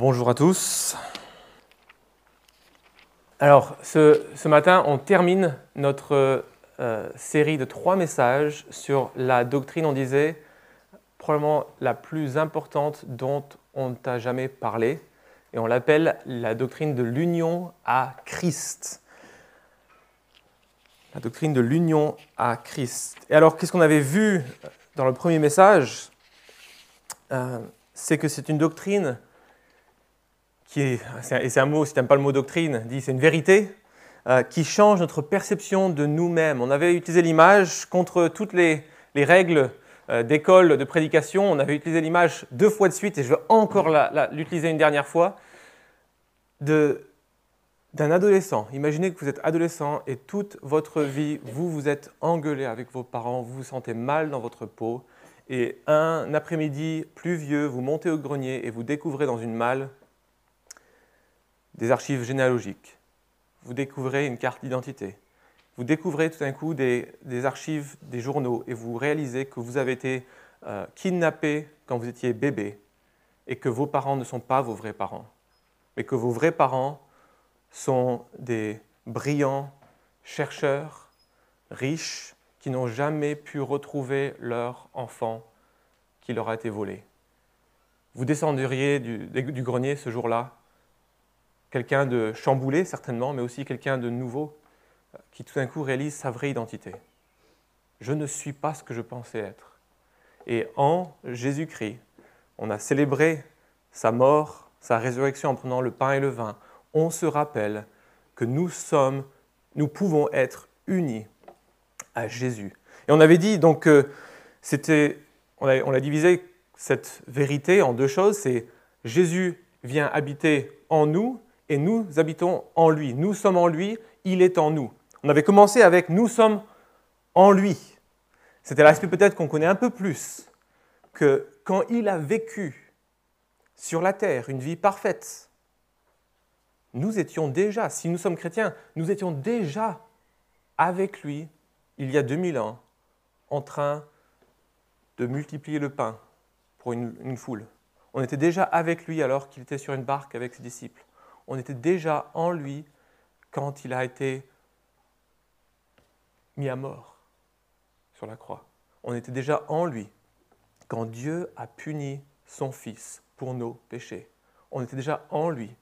Bonjour à tous. Alors, ce, matin, on termine notre euh, série de trois messages sur la doctrine, on disait, probablement la plus importante dont on ne t'a jamais parlé, et on l'appelle la doctrine de l'union à Christ. La doctrine de l'union à Christ. Et alors, qu'est-ce qu'on avait vu dans le premier message? Euh, C'est que c'est une doctrine qui est, et c'est un mot, si tu n'aimes pas le mot doctrine, dit c'est une vérité, euh, qui change notre perception de nous-mêmes. On avait utilisé l'image contre toutes les, règles euh, d'école de prédication, on avait utilisé l'image deux fois de suite, et je veux encore l'utiliser une dernière fois, d'un adolescent. Imaginez que vous êtes adolescent et toute votre vie, vous vous êtes engueulé avec vos parents, vous vous sentez mal dans votre peau, et un après-midi pluvieux, vous montez au grenier et vous découvrez dans une malle des archives généalogiques. Vous découvrez une carte d'identité. Vous découvrez tout d'un coup des, archives des journaux et vous réalisez que vous avez été euh, kidnappé quand vous étiez bébé et que vos parents ne sont pas vos vrais parents, mais que vos vrais parents sont des brillants chercheurs, riches, qui n'ont jamais pu retrouver leur enfant qui leur a été volé. Vous descendriez du grenier ce jour-là quelqu'un de chamboulé certainement, mais aussi quelqu'un de nouveau euh, qui tout d'un coup réalise sa vraie identité. Je ne suis pas ce que je pensais être. Et en Jésus-Christ, on a célébré sa mort, sa résurrection en prenant le pain et le vin. On se rappelle que nous sommes, nous pouvons être unis à Jésus. Et on avait dit donc que c'était, on a, on a divisé cette vérité en deux choses. C'est Jésus vient habiter en nous et nous habitons en lui. Nous sommes en lui, il est en nous. On avait commencé avec nous sommes en lui. C'était l'aspect peut-être qu'on connaît un peu plus que quand il a vécu sur la terre une vie parfaite, nous étions déjà, si nous sommes chrétiens, nous étions déjà avec lui il y a 2000 ans en train de multiplier le pain pour une, une foule. On était déjà avec lui alors qu'il était sur une barque avec ses disciples on était déjà en lui quand il a été mis à mort sur la croix. On était déjà en lui quand Dieu a puni son Fils pour nos péchés. On était déjà en lui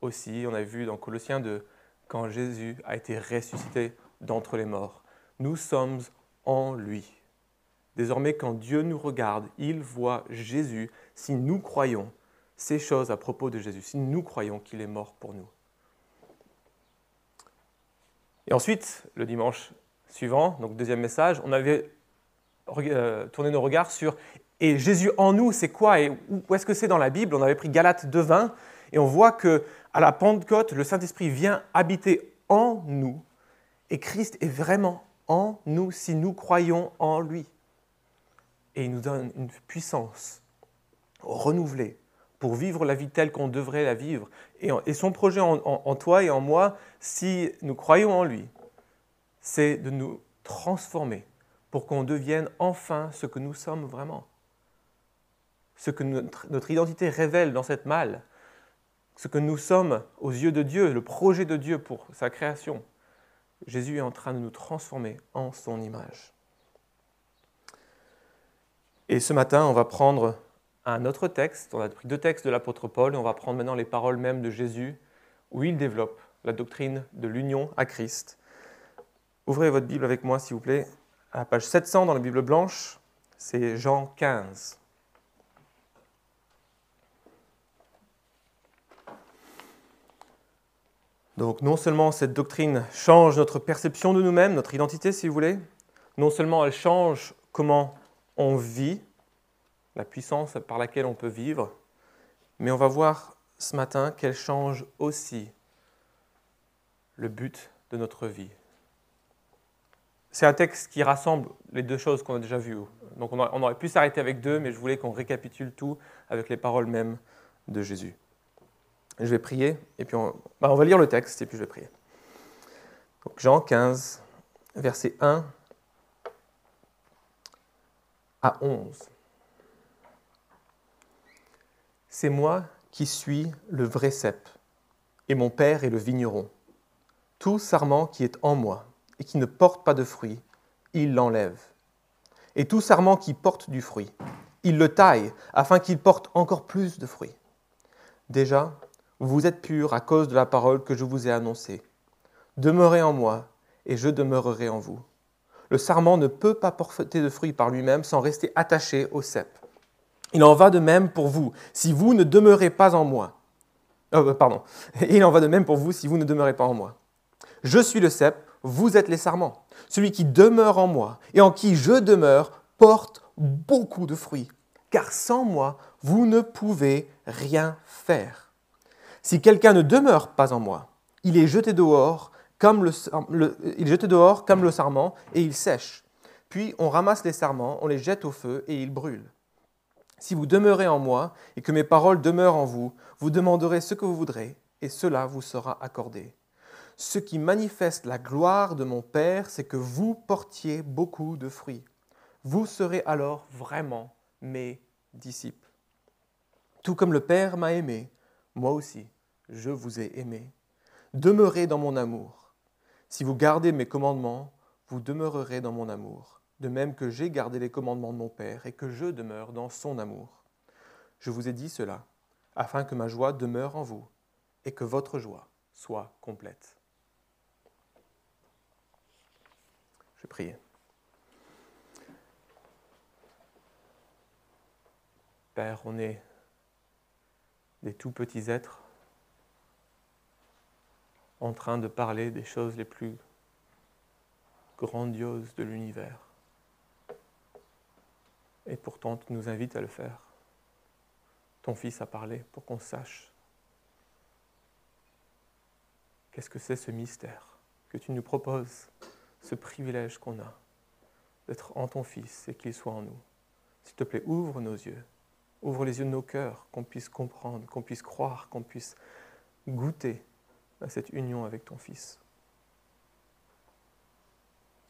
aussi. On a vu dans Colossiens 2 quand Jésus a été ressuscité d'entre les morts. Nous sommes en lui. Désormais, quand Dieu nous regarde, il voit Jésus si nous croyons ces choses à propos de Jésus, si nous croyons qu'il est mort pour nous. Et ensuite, le dimanche suivant, donc deuxième message, on avait euh, tourné nos regards sur et Jésus en nous, c'est quoi et où est-ce que c'est dans la Bible? On avait pris Galates 2.20 et on voit que à la Pentecôte, le Saint-Esprit vient habiter en nous et Christ est vraiment en nous si nous croyons en lui. Et il nous donne une puissance renouvelée pour vivre la vie telle qu'on devrait la vivre. Et, son projet en, toi et en moi, si nous croyons en lui, c'est de nous transformer pour qu'on devienne enfin ce que nous sommes vraiment. Ce que notre, notre identité révèle dans cette malle, ce que nous sommes aux yeux de Dieu, le projet de Dieu pour sa création. Jésus est en train de nous transformer en son image. Et ce matin, on va prendre un autre texte. On a pris deux textes de l'apôtre Paul et on va prendre maintenant les paroles même de Jésus où il développe la doctrine de l'union à Christ. Ouvrez votre Bible avec moi, s'il vous plaît, à la page 700 dans la Bible blanche. C'est Jean 15. Donc non seulement cette doctrine change notre perception de nous-mêmes, notre identité si vous voulez, non seulement elle change comment on vit, la puissance par laquelle on peut vivre, mais on va voir ce matin qu'elle change aussi le but de notre vie. C'est un texte qui rassemble les deux choses qu'on a déjà vues. Donc on aurait pu s'arrêter avec deux, mais je voulais qu'on récapitule tout avec les paroles mêmes de Jésus. Je vais prier, et puis on, bah, on va lire le texte, et puis je vais prier. Donc Jean 15, versets 1 à 11. C'est moi qui suis le vrai cep, et mon Père est le vigneron. Tout sarment qui est en moi et qui ne porte pas de fruit, il l'enlève. Et tout sarment qui porte du fruit, il le taille afin qu'il porte encore plus de fruits. Déjà, vous êtes purs à cause de la parole que je vous ai annoncée. Demeurez en moi, et je demeurerai en vous. Le sarment ne peut pas porter de fruits par lui-même sans rester attaché au cep. Il en va de même pour vous, si vous ne demeurez pas en moi. Euh, pardon. Il en va de même pour vous si vous ne demeurez pas en moi. Je suis le cep, vous êtes les sarments. Celui qui demeure en moi et en qui je demeure porte beaucoup de fruits, car sans moi, vous ne pouvez rien faire. Si quelqu'un ne demeure pas en moi, il est jeté dehors comme le, il est jeté dehors comme le sarment et il sèche. Puis on ramasse les sarments, on les jette au feu et ils brûlent. Si vous demeurez en moi et que mes paroles demeurent en vous, vous demanderez ce que vous voudrez et cela vous sera accordé. Ce qui manifeste la gloire de mon Père, c'est que vous portiez beaucoup de fruits. Vous serez alors vraiment mes disciples. Tout comme le Père m'a aimé, moi aussi, je vous ai aimé. Demeurez dans mon amour. Si vous gardez mes commandements, vous demeurerez dans mon amour, de même que j'ai gardé les commandements de mon Père et que je demeure dans son amour. Je vous ai dit cela, afin que ma joie demeure en vous et que votre joie soit complète. Je prie. Père, on est des tout petits êtres en train de parler des choses les plus grandioses de l'univers. Et pourtant, tu nous invites à le faire. Ton Fils a parlé pour qu'on sache qu'est-ce que c'est ce mystère que tu nous proposes ce privilège qu'on a d'être en ton Fils et qu'il soit en nous? S'il te plaît, ouvre nos yeux, ouvre les yeux de nos cœurs, qu'on puisse comprendre, qu'on puisse croire, qu'on puisse goûter à cette union avec ton Fils.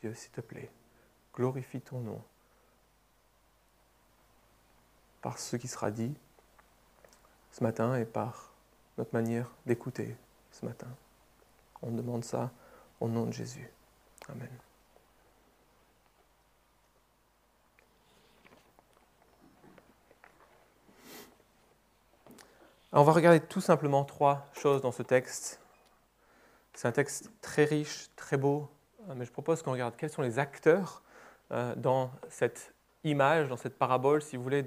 Dieu, s'il te plaît, glorifie ton nom par ce qui sera dit ce matin et par notre manière d'écouter ce matin. On demande ça au nom de Jésus. Amen. on va regarder tout simplement trois choses dans ce texte. C'est un texte très riche, très beau, euh, mais je propose qu'on regarde quels sont les acteurs euh, dans cette image, dans cette parabole, si vous voulez,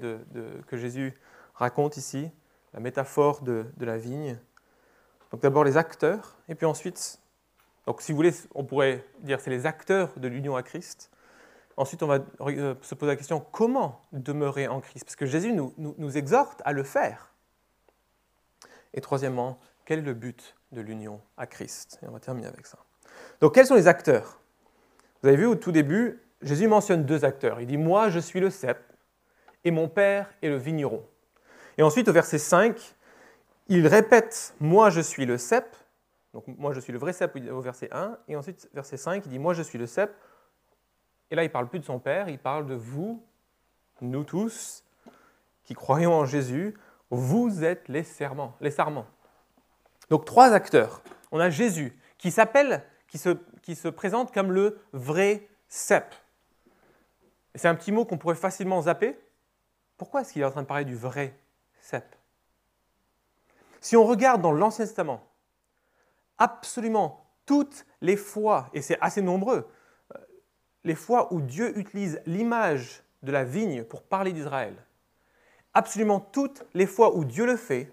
que Jésus raconte ici, la métaphore de, la vigne. Donc d'abord les acteurs, et puis ensuite donc, si vous voulez, on pourrait dire c'est les acteurs de l'union à Christ. Ensuite, on va euh, se poser la question comment demeurer en Christ? Parce que Jésus nous, nous, exhorte à le faire. Et troisièmement, quel est le but de l'union à Christ? Et on va terminer avec ça. Donc, quels sont les acteurs? Vous avez vu au tout début, Jésus mentionne deux acteurs. Il dit Moi, je suis le cep, et mon Père est le vigneron. Et ensuite, au verset 5, il répète Moi, je suis le cep, donc moi je suis le vrai cep au verset 1, et ensuite verset 5, il dit moi je suis le cep. Et là il parle plus de son père, il parle de vous, nous tous, qui croyons en Jésus, vous êtes les serments, les. Donc trois acteurs. On a Jésus qui s'appelle, qui se, qui se présente comme le vrai cep. C'est un petit mot qu'on pourrait facilement zapper. Pourquoi est-ce qu'il est en train de parler du vrai cep Si on regarde dans l'Ancien Testament, absolument toutes les fois, et c'est assez nombreux, euh, les fois où Dieu utilise l'image de la vigne pour parler d'Israël, absolument toutes les fois où Dieu le fait,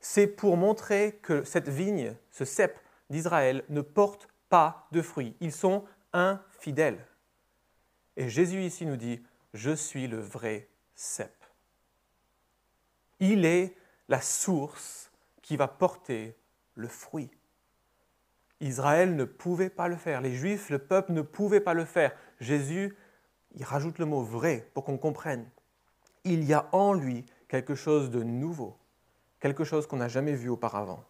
c'est pour montrer que cette vigne, ce cep d'Israël, ne porte pas de fruits. Ils sont infidèles. Et Jésus ici nous dit, je suis le vrai cep. Il est la source qui va porter le fruit. Israël ne pouvait pas le faire. Les Juifs, le peuple ne pouvait pas le faire. Jésus, il rajoute le mot vrai pour qu'on comprenne. Il y a en lui quelque chose de nouveau, quelque chose qu'on n'a jamais vu auparavant.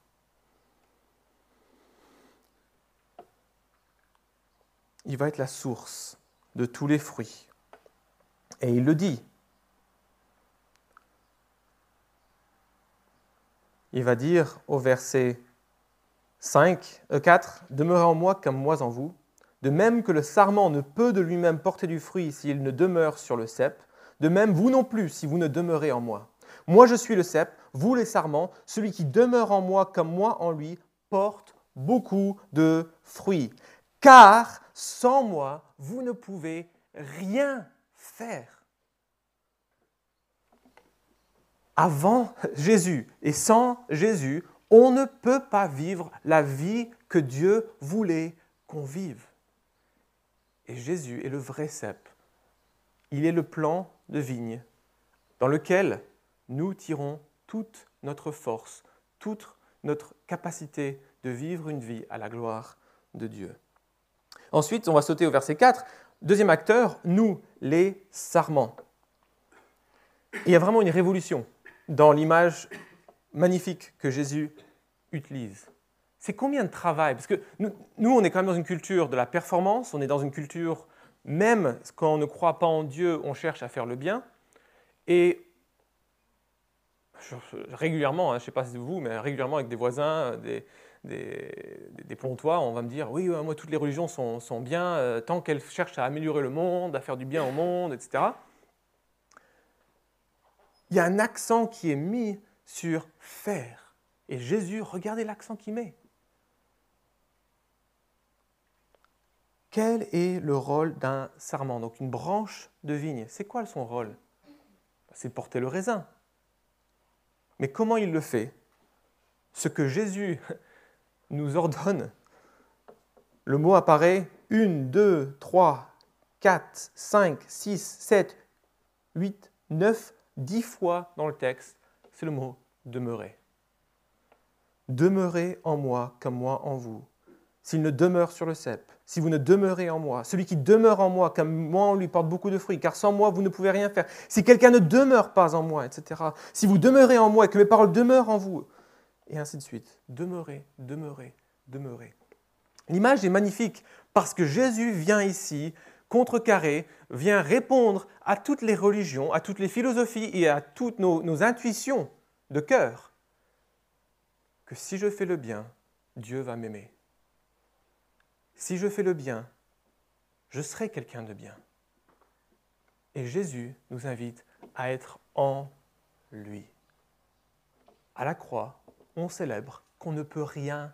Il va être la source de tous les fruits. Et il le dit. il va dire au verset 5, 4, euh, Demeurez en moi comme moi en vous, de même que le sarment ne peut de lui-même porter du fruit s'il ne demeure sur le cep, de même vous non plus si vous ne demeurez en moi. Moi je suis le cep, vous les sarments, celui qui demeure en moi comme moi en lui porte beaucoup de fruits. Car sans moi, vous ne pouvez rien faire. Avant Jésus et sans Jésus, on ne peut pas vivre la vie que Dieu voulait qu'on vive. Et Jésus est le vrai cep. Il est le plan de vigne dans lequel nous tirons toute notre force, toute notre capacité de vivre une vie à la gloire de Dieu. Ensuite, on va sauter au verset 4. Deuxième acteur, nous, les sarments. il y a vraiment une révolution dans l'image magnifique que Jésus utilise. C'est combien de travail? Parce que nous, on est quand même dans une culture de la performance, on est dans une culture, même quand on ne croit pas en Dieu, on cherche à faire le bien. Et régulièrement, hein, je ne sais pas si vous, mais régulièrement avec des voisins, des, des, des, on va me dire oui, moi toutes les religions sont, sont bien euh, tant qu'elles cherchent à améliorer le monde, à faire du bien au monde, etc. Il y a un accent qui est mis sur faire. Et Jésus, regardez l'accent qu'il met. Quel est le rôle d'un sarment Donc une branche de vigne. C'est quoi son rôle? C'est de porter le raisin. Mais comment il le fait? Ce que Jésus nous ordonne, le mot apparaît une, deux, trois, quatre, cinq, six, sept, huit, neuf, dix fois dans le texte, c'est le mot demeurer. Demeurez en moi comme moi en vous. S'il ne demeure sur le cep, si vous ne demeurez en moi, celui qui demeure en moi comme moi on lui porte beaucoup de fruits, car sans moi vous ne pouvez rien faire. Si quelqu'un ne demeure pas en moi, etc. Si vous demeurez en moi et que mes paroles demeurent en vous, et ainsi de suite. Demeurez, demeurez, demeurez. L'image est magnifique parce que Jésus vient ici contrecarrer, vient répondre à toutes les religions, à toutes les philosophies et à toutes nos, nos intuitions de cœur. Que si je fais le bien, Dieu va m'aimer. Si je fais le bien, je serai quelqu'un de bien. Et Jésus nous invite à être en lui. À la croix, on célèbre qu'on ne peut rien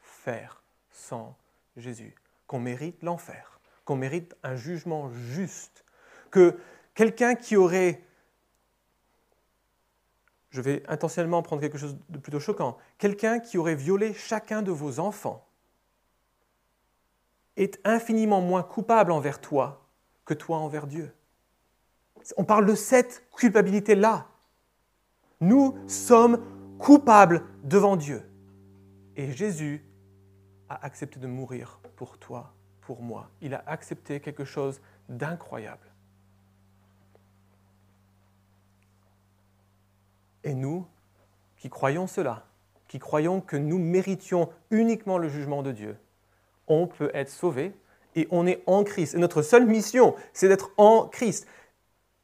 faire sans Jésus, qu'on mérite l'enfer, qu'on mérite un jugement juste, que quelqu'un qui aurait, je vais intentionnellement prendre quelque chose de plutôt choquant, quelqu'un qui aurait violé chacun de vos enfants est infiniment moins coupable envers toi que toi envers Dieu. On parle de cette culpabilité-là. Nous sommes coupable devant Dieu. Et Jésus a accepté de mourir pour toi, pour moi. Il a accepté quelque chose d'incroyable. Et nous, qui croyons cela, qui croyons que nous méritions uniquement le jugement de Dieu, on peut être sauvés et on est en Christ. Et notre seule mission, c'est d'être en Christ.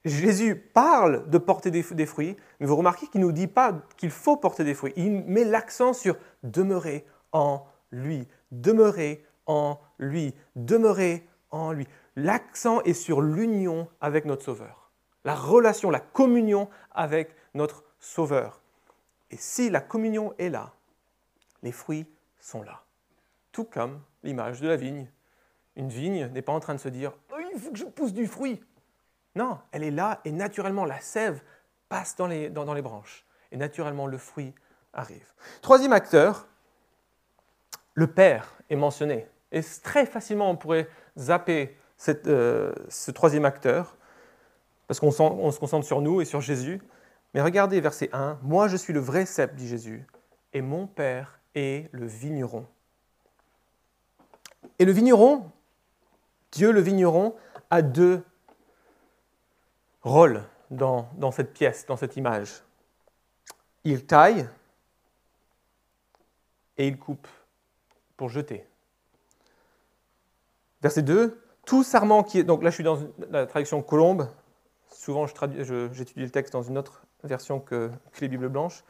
Jésus parle de porter des, fruits, mais vous remarquez qu'il ne nous dit pas qu'il faut porter des fruits. Il met l'accent sur demeurer en lui, demeurer en lui, demeurer en lui. L'accent est sur l'union avec notre Sauveur, la relation, la communion avec notre Sauveur. Et si la communion est là, les fruits sont là. Tout comme l'image de la vigne. Une vigne n'est pas en train de se dire oh, il faut que je pousse du fruit. Non, elle est là et naturellement la sève passe dans les, branches et naturellement le fruit arrive. Troisième acteur, le Père est mentionné. Et très facilement on pourrait zapper euh, ce troisième acteur parce qu'on se concentre sur nous et sur Jésus. Mais regardez verset 1, Moi je suis le vrai cep, dit Jésus, et mon Père est le vigneron. Et le vigneron, Dieu le vigneron, a deux rôle dans, cette pièce, dans cette image. Il taille et il coupe pour jeter. Verset 2, tout sarment qui est... Donc là, je suis dans la traduction colombe. Souvent, j'étudie le texte dans une autre version que, les Bibles blanches.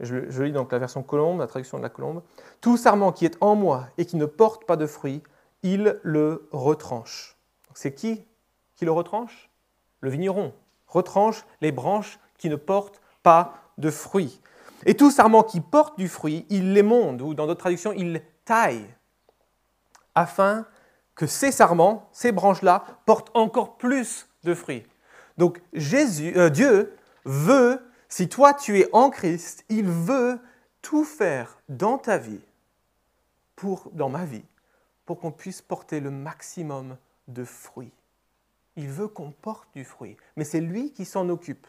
Je, je, lis donc la version Colombe, la traduction de la Colombe. Tout sarment qui est en moi et qui ne porte pas de fruits, il le retranche. C'est qui qui le retranche? Le vigneron. Retranche les branches qui ne portent pas de fruits. Et tout sarment qui porte du fruit, il l'émonde, ou dans d'autres traductions, il taille, afin que ces sarments, ces branches-là, portent encore plus de fruits. Donc Jésus, euh, Dieu veut, si toi tu es en Christ, il veut tout faire dans ta vie, pour, dans ma vie, pour qu'on puisse porter le maximum de fruits. Il veut qu'on porte du fruit, mais c'est lui qui s'en occupe.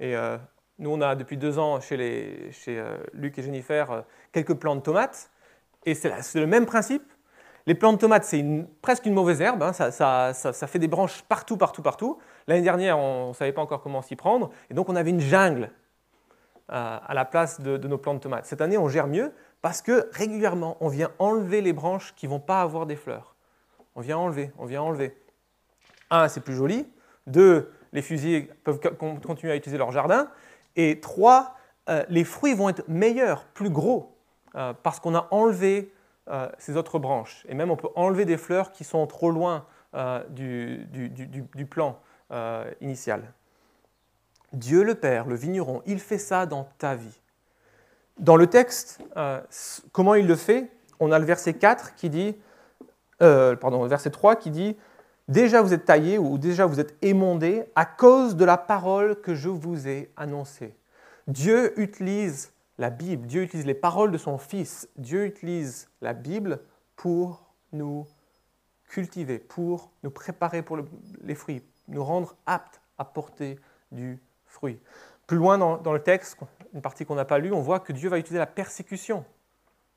Et euh, nous, on a depuis deux ans chez, euh, Luc et Jennifer euh, quelques plants de tomates, et c'est le même principe. Les plants de tomates, c'est presque une mauvaise herbe, hein. ça, fait des branches partout, partout, partout. L'année dernière, on ne savait pas encore comment s'y prendre, et donc on avait une jungle à la place de, de, nos plants de tomates. Cette année, on gère mieux parce que régulièrement, on vient enlever les branches qui ne vont pas avoir des fleurs. On vient enlever, on vient enlever. Un, c'est plus joli. Deux, les fusils peuvent continuer à utiliser leur jardin. Et trois, euh, les fruits vont être meilleurs, plus gros, euh, parce qu'on a enlevé euh, ces autres branches. Et même on peut enlever des fleurs qui sont trop loin du, plan initial. Dieu le Père, le vigneron, il fait ça dans ta vie. Dans le texte, comment il le fait? On a le verset 4 qui dit, le verset 3 qui dit Déjà vous êtes taillé ou déjà vous êtes émondé à cause de la parole que je vous ai annoncée. Dieu utilise la Bible, Dieu utilise les paroles de son Fils, Dieu utilise la Bible pour nous cultiver, pour nous préparer pour les fruits, nous rendre aptes à porter du fruit. Plus loin dans, le texte, une partie qu'on n'a pas lue, on voit que Dieu va utiliser la persécution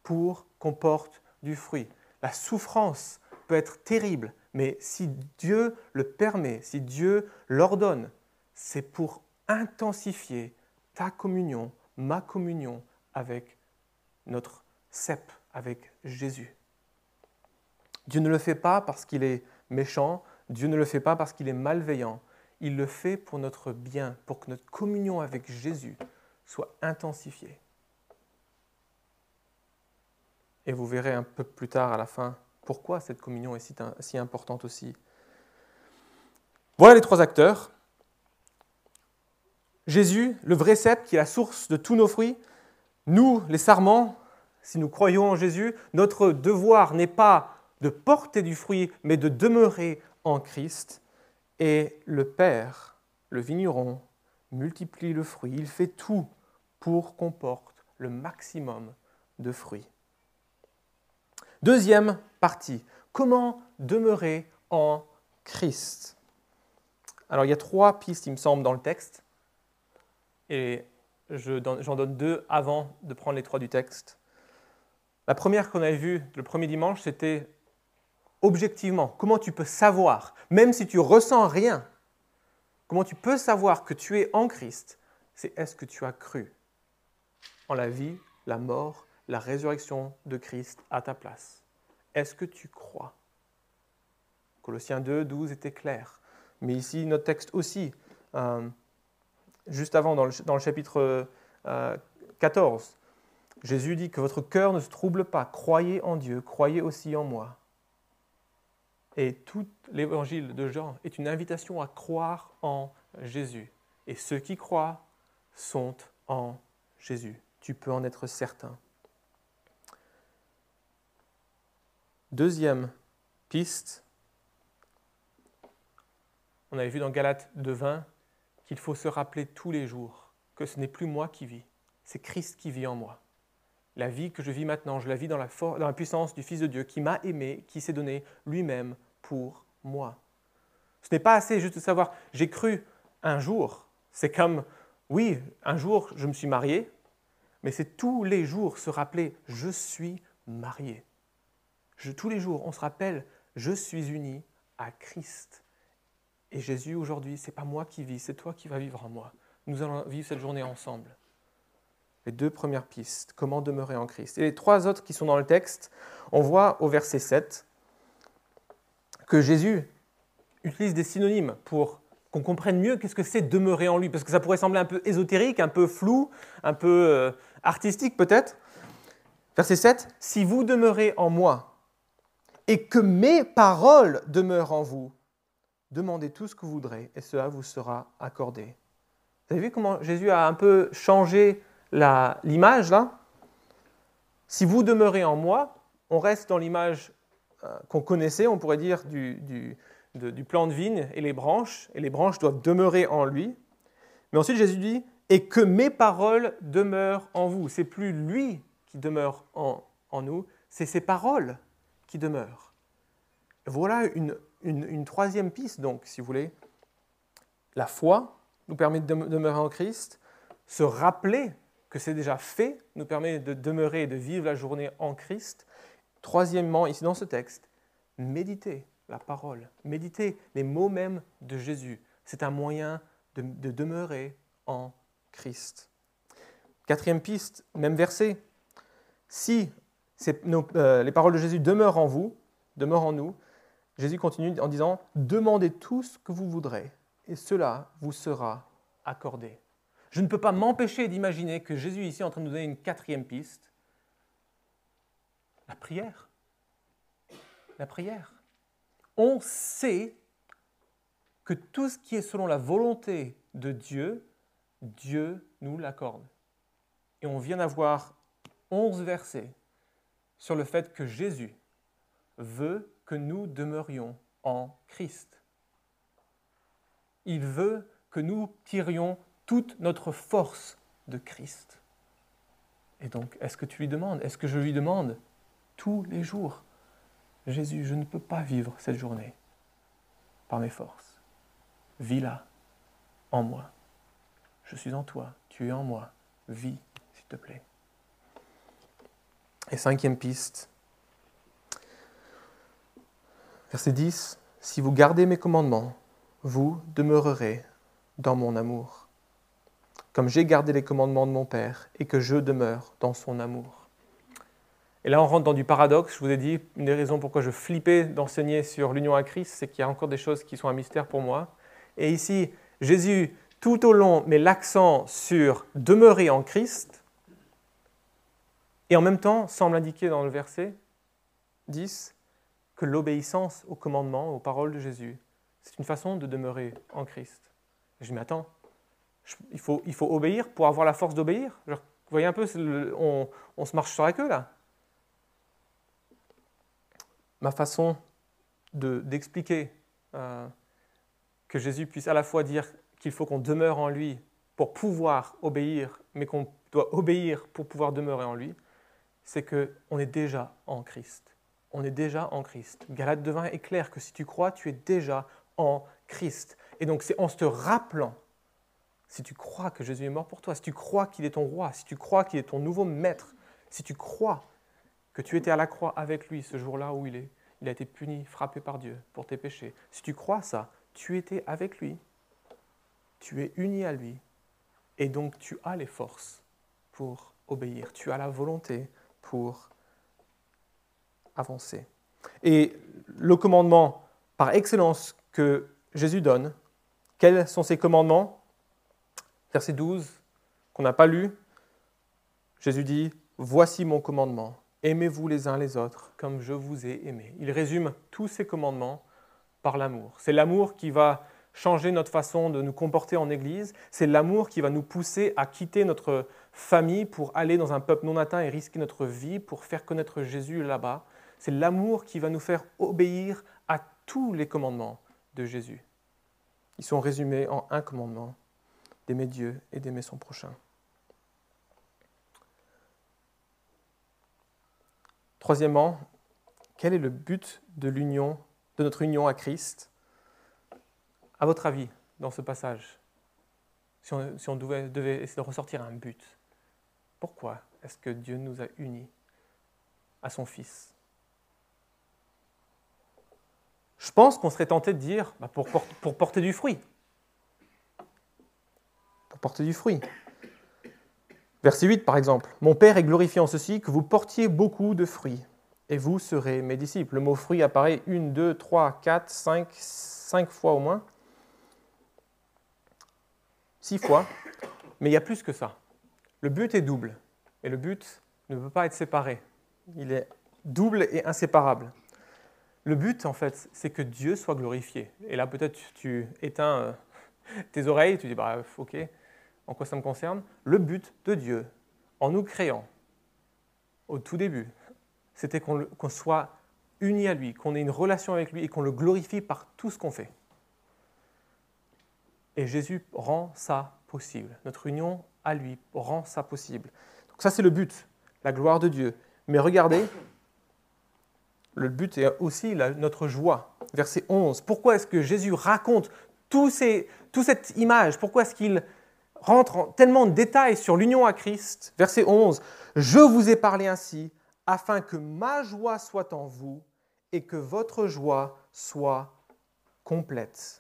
pour qu'on porte du fruit. La souffrance peut être terrible, mais si Dieu le permet, si Dieu l'ordonne, c'est pour intensifier ta communion, ma communion avec notre cep, avec Jésus. Dieu ne le fait pas parce qu'il est méchant, Dieu ne le fait pas parce qu'il est malveillant, il le fait pour notre bien, pour que notre communion avec Jésus soit intensifiée. Et vous verrez un peu plus tard à la fin pourquoi cette communion est si, importante aussi. Voilà les trois acteurs. Jésus, le vrai cep qui est la source de tous nos fruits. Nous, les sarments, si nous croyons en Jésus, notre devoir n'est pas de porter du fruit, mais de demeurer en Christ. Et le Père, le vigneron, multiplie le fruit. Il fait tout pour qu'on porte le maximum de fruits. Deuxième partie, comment demeurer en Christ? Alors il y a trois pistes, il me semble, dans le texte, et j'en donne deux avant de prendre les trois du texte. La première qu'on avait vue le premier dimanche, c'était objectivement, comment tu peux savoir, même si tu ressens rien, comment tu peux savoir que tu es en Christ, c'est est-ce que tu as cru en la vie, la mort la résurrection de Christ à ta place. Est-ce que tu crois? Colossiens 2, 12 était clair. Mais ici, notre texte aussi, euh, juste avant, dans le, chapitre 14, euh, Jésus dit que votre cœur ne se trouble pas. Croyez en Dieu, croyez aussi en moi. Et tout l'évangile de Jean est une invitation à croire en Jésus. Et ceux qui croient sont en Jésus. Tu peux en être certain. Deuxième piste, on avait vu dans Galates 2.20 qu'il faut se rappeler tous les jours que ce n'est plus moi qui vis, c'est Christ qui vit en moi. La vie que je vis maintenant, je la vis dans la, dans la puissance du Fils de Dieu qui m'a aimé, qui s'est donné lui-même pour moi. Ce n'est pas assez juste de savoir j'ai cru un jour. C'est comme, oui, un jour je me suis marié, mais c'est tous les jours se rappeler je suis marié tous les jours, on se rappelle, je suis uni à Christ. Et Jésus, aujourd'hui, ce n'est pas moi qui vis, c'est toi qui vas vivre en moi. Nous allons vivre cette journée ensemble. Les deux premières pistes, comment demeurer en Christ. Et les trois autres qui sont dans le texte, on voit au verset 7 que Jésus utilise des synonymes pour qu'on comprenne mieux qu'est-ce que c'est demeurer en lui, parce que ça pourrait sembler un peu ésotérique, un peu flou, un peu euh, artistique peut-être. Verset 7, Si vous demeurez en moi et que mes paroles demeurent en vous, demandez tout ce que vous voudrez et cela vous sera accordé. Vous avez vu comment Jésus a un peu changé l'image là? Si vous demeurez en moi, on reste dans l'image euh, qu'on connaissait, on pourrait dire, du, du, plan de vigne et les branches, et les branches doivent demeurer en lui. Mais ensuite, Jésus dit, et que mes paroles demeurent en vous. C'est plus lui qui demeure en, nous, c'est ses paroles qui demeurent. Voilà une, une, troisième piste, donc, si vous voulez. La foi nous permet de demeurer en Christ. Se rappeler que c'est déjà fait nous permet de demeurer et de vivre la journée en Christ. Troisièmement, ici dans ce texte, méditer la parole, méditer les mots mêmes de Jésus. C'est un moyen de, demeurer en Christ. Quatrième piste, même verset. Si euh, les paroles de Jésus demeurent en vous, demeurent en nous, Jésus continue en disant Demandez tout ce que vous voudrez, et cela vous sera accordé. Je ne peux pas m'empêcher d'imaginer que Jésus ici est en train de nous donner une quatrième piste la prière. La prière. On sait que tout ce qui est selon la volonté de Dieu, Dieu nous l'accorde. Et on vient d'avoir onze versets sur le fait que Jésus veut que nous demeurions en Christ. Il veut que nous tirions toute notre force de Christ. Et donc, est-ce que tu lui demandes? Est-ce que je lui demande tous les jours Jésus, je ne peux pas vivre cette journée par mes forces. Vis-la en moi. Je suis en toi, tu es en moi. Vis, s'il te plaît. Et cinquième piste, verset 10, Si vous gardez mes commandements, vous demeurerez dans mon amour, comme j'ai gardé les commandements de mon Père et que je demeure dans son amour. Et là, on rentre dans du paradoxe. Je vous ai dit, une des raisons pourquoi je flippais d'enseigner sur l'union à Christ, c'est qu'il y a encore des choses qui sont un mystère pour moi. Et ici, Jésus, tout au long, met l'accent sur demeurer en Christ, et en même temps, semble indiquer dans le verset 10 que l'obéissance aux commandements, aux paroles de Jésus, c'est une façon de demeurer en Christ. je dis, mais attends, il, faut, il faut obéir pour avoir la force d'obéir? Vous voyez un peu, on, on se marche sur la queue là ma façon d'expliquer euh, que Jésus puisse à la fois dire qu'il faut qu'on demeure en lui pour pouvoir obéir, mais qu'on doit obéir pour pouvoir demeurer en lui, c'est qu'on est déjà en Christ. On est déjà en Christ. Galate devint est clair que si tu crois, tu es déjà en Christ. Et donc c'est en te rappelant, si tu crois que Jésus est mort pour toi, si tu crois qu'il est ton roi, si tu crois qu'il est ton nouveau maître, si tu crois que tu étais à la croix avec lui ce jour-là où il est. Il a été puni, frappé par Dieu pour tes péchés. Si tu crois ça, tu étais avec lui, tu es uni à lui, et donc tu as les forces pour obéir, tu as la volonté pour avancer. Et le commandement par excellence que Jésus donne, quels sont ces commandements? Verset 12, qu'on n'a pas lu, Jésus dit, Voici mon commandement, Aimez-vous les uns les autres comme je vous ai aimé. Il résume tous ces commandements par l'amour. C'est l'amour qui va changer notre façon de nous comporter en Église. C'est l'amour qui va nous pousser à quitter notre famille pour aller dans un peuple non atteint et risquer notre vie pour faire connaître Jésus là-bas. C'est l'amour qui va nous faire obéir à tous les commandements de Jésus. Ils sont résumés en un commandement, d'aimer Dieu et d'aimer son prochain. Troisièmement, quel est le but de l'union, de notre union à Christ? À votre avis, dans ce passage, si on, devait, devait, essayer de ressortir un but, pourquoi est-ce que Dieu nous a unis à son Fils? Je pense qu'on serait tenté de dire bah, pour, pour porter du fruit. Pour porter du fruit. Verset 8 par exemple. Mon Père est glorifié en ceci, que vous portiez beaucoup de fruits, et vous serez mes disciples. Le mot fruit apparaît une, deux, trois, quatre, cinq, cinq fois au moins. six fois, mais il y a plus que ça. Le but est double, et le but ne peut pas être séparé. Il est double et inséparable. Le but, en fait, c'est que Dieu soit glorifié. Et là, peut-être tu éteins euh, tes oreilles, tu dis, bah, ok, en quoi ça me concerne? Le but de Dieu, en nous créant, au tout début, c'était qu'on soit unis à lui, qu'on ait une relation avec lui et qu'on le glorifie par tout ce qu'on fait. Et Jésus rend ça possible. Notre union à lui rend ça possible. Donc ça, c'est le but, la gloire de Dieu. Mais regardez, le but est aussi notre joie. Verset 11. Pourquoi est-ce que Jésus raconte tout toute cette image? Pourquoi est-ce qu'il rentre en tellement de détails sur l'union à Christ? Verset 11. Je vous ai parlé ainsi afin que ma joie soit en vous et que votre joie soit complète.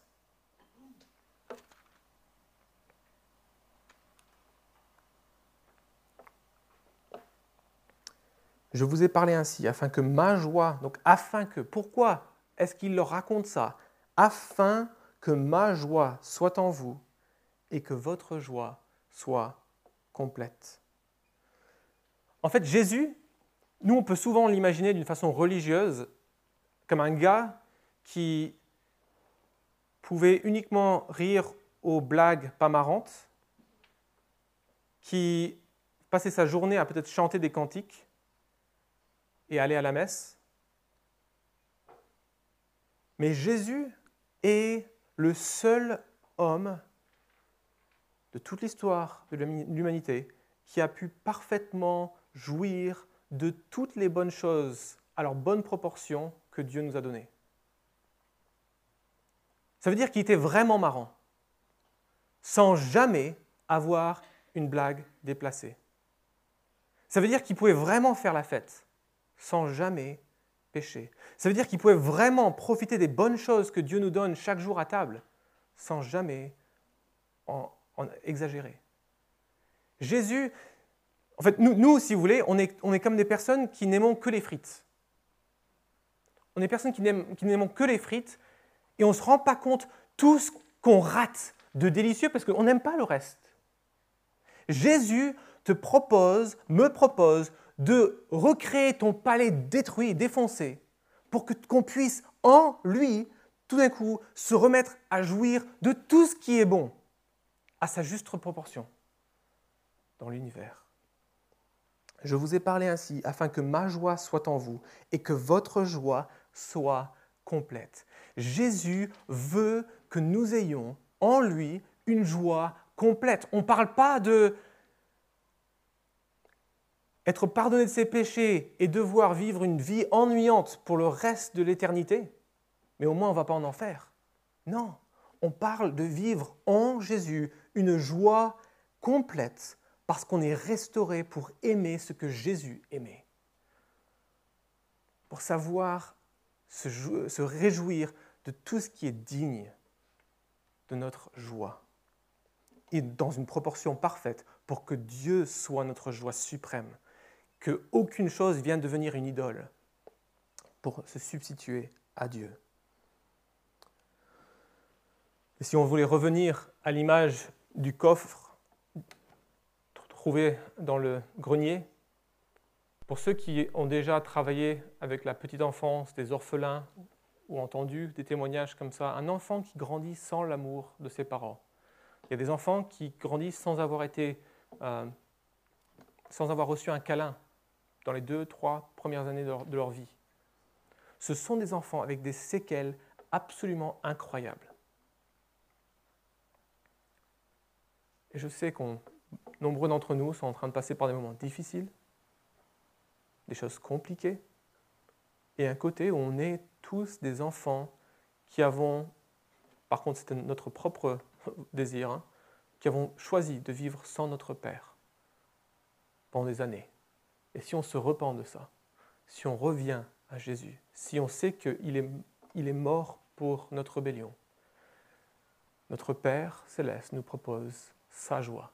Je vous ai parlé ainsi, afin que ma joie, donc afin que, pourquoi est-ce qu'il leur raconte ça? Afin que ma joie soit en vous et que votre joie soit complète. En fait, Jésus, nous, on peut souvent l'imaginer d'une façon religieuse, comme un gars qui pouvait uniquement rire aux blagues pas marrantes, qui passait sa journée à peut-être chanter des cantiques, et aller à la messe. Mais Jésus est le seul homme de toute l'histoire de l'humanité qui a pu parfaitement jouir de toutes les bonnes choses à leur bonne proportion que Dieu nous a données. Ça veut dire qu'il était vraiment marrant, sans jamais avoir une blague déplacée. Ça veut dire qu'il pouvait vraiment faire la fête, sans jamais pécher. Ça veut dire qu'il pouvait vraiment profiter des bonnes choses que Dieu nous donne chaque jour à table, sans jamais en, exagérer. Jésus, en fait, nous, si vous voulez, on est, on est comme des personnes qui n'aimons que les frites. On est personnes qui n'aiment que les frites et on ne se rend pas compte tout ce qu'on rate de délicieux parce qu'on n'aime pas le reste. Jésus te propose, me propose de recréer ton palais détruit, défoncé, pour qu'on puisse en lui, tout d'un coup, se remettre à jouir de tout ce qui est bon, à sa juste proportion dans l'univers. Je vous ai parlé ainsi afin que ma joie soit en vous et que votre joie soit complète. Jésus veut que nous ayons en lui une joie complète. On ne parle pas de être pardonné de ses péchés et devoir vivre une vie ennuyante pour le reste de l'éternité, mais au moins on ne va pas en enfer. Non, on parle de vivre en Jésus une joie complète parce qu'on est restauré pour aimer ce que Jésus aimait. Pour savoir se, se réjouir de tout ce qui est digne de notre joie et dans une proportion parfaite pour que Dieu soit notre joie suprême qu'aucune chose vient devenir une idole pour se substituer à Dieu. Si on voulait revenir à l'image du coffre trouvé dans le grenier, pour ceux qui ont déjà travaillé avec la petite enfance, des orphelins, ou entendu des témoignages comme ça, un enfant qui grandit sans l'amour de ses parents. Il y a des enfants qui grandissent sans avoir été, euh, sans avoir reçu un câlin les deux, trois premières années de leur, vie. Ce sont des enfants avec des séquelles absolument incroyables. Et je sais que nombreux d'entre nous sont en train de passer par des moments difficiles, des choses compliquées, et un côté où on est tous des enfants qui avons, par contre c'était notre propre désir, hein, qui avons choisi de vivre sans notre Père pendant des années. Et si on se repent de ça, si on revient à Jésus, si on sait qu'il est, mort pour notre rébellion, notre Père céleste nous propose sa joie,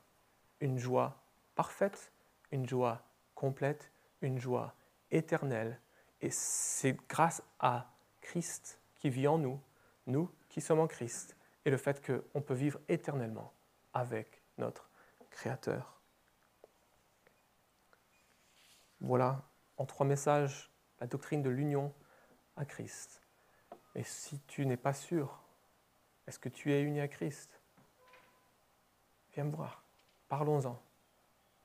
une joie parfaite, une joie complète, une joie éternelle. Et c'est grâce à Christ qui vit en nous, nous qui sommes en Christ, et le fait qu'on peut vivre éternellement avec notre Créateur. Voilà, en trois messages, la doctrine de l'union à Christ. Et si tu n'es pas sûr, est-ce que tu es uni à Christ? Viens me voir. Parlons-en.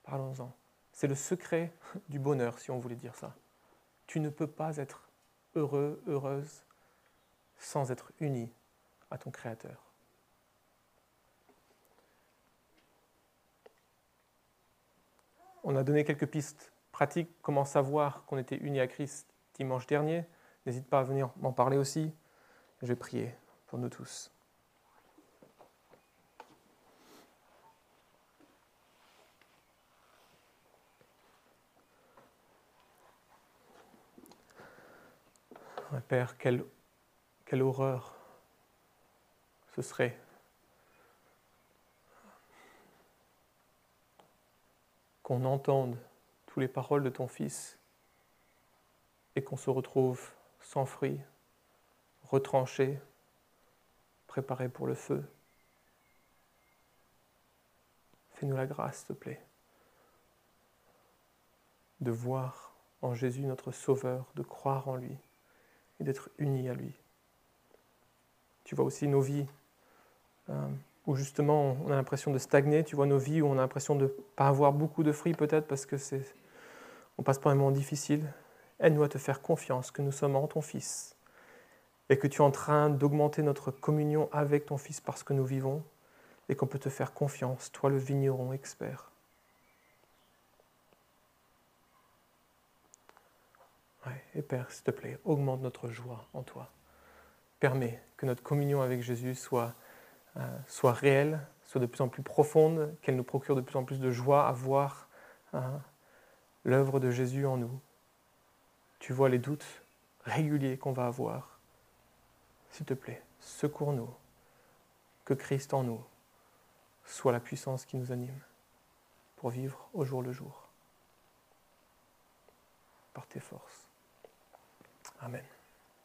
Parlons-en. C'est le secret du bonheur, si on voulait dire ça. Tu ne peux pas être heureux, heureuse, sans être uni à ton Créateur. On a donné quelques pistes pratiques, comment savoir qu'on était uni à Christ dimanche dernier? N'hésite pas à venir m'en parler aussi. Je vais prier pour nous tous. Père, quelle, quelle horreur ce serait qu'on entende toutes les paroles de ton Fils et qu'on se retrouve sans fruit, retranché, préparé pour le feu. Fais-nous la grâce, s'il te plaît, de voir en Jésus notre Sauveur, de croire en lui et d'être unis à lui. Tu vois aussi nos vies euh, où justement on a l'impression de stagner, tu vois nos vies où on a l'impression de ne pas avoir beaucoup de fruits peut-être parce que c'est on passe par un moment difficile. Aide-nous à te faire confiance que nous sommes en ton Fils et que tu es en train d'augmenter notre communion avec ton Fils parce que nous vivons et qu'on peut te faire confiance, toi le vigneron expert. et Père, s'il te plaît, augmente notre joie en toi. Permets que notre communion avec Jésus soit, euh, soit réelle, soit de plus en plus profonde, qu'elle nous procure de plus en plus de joie à voir euh, l'œuvre de Jésus en nous. Tu vois les doutes réguliers qu'on va avoir. S'il te plaît, secours-nous, que Christ en nous soit la puissance qui nous anime pour vivre au jour le jour par tes forces. Amen.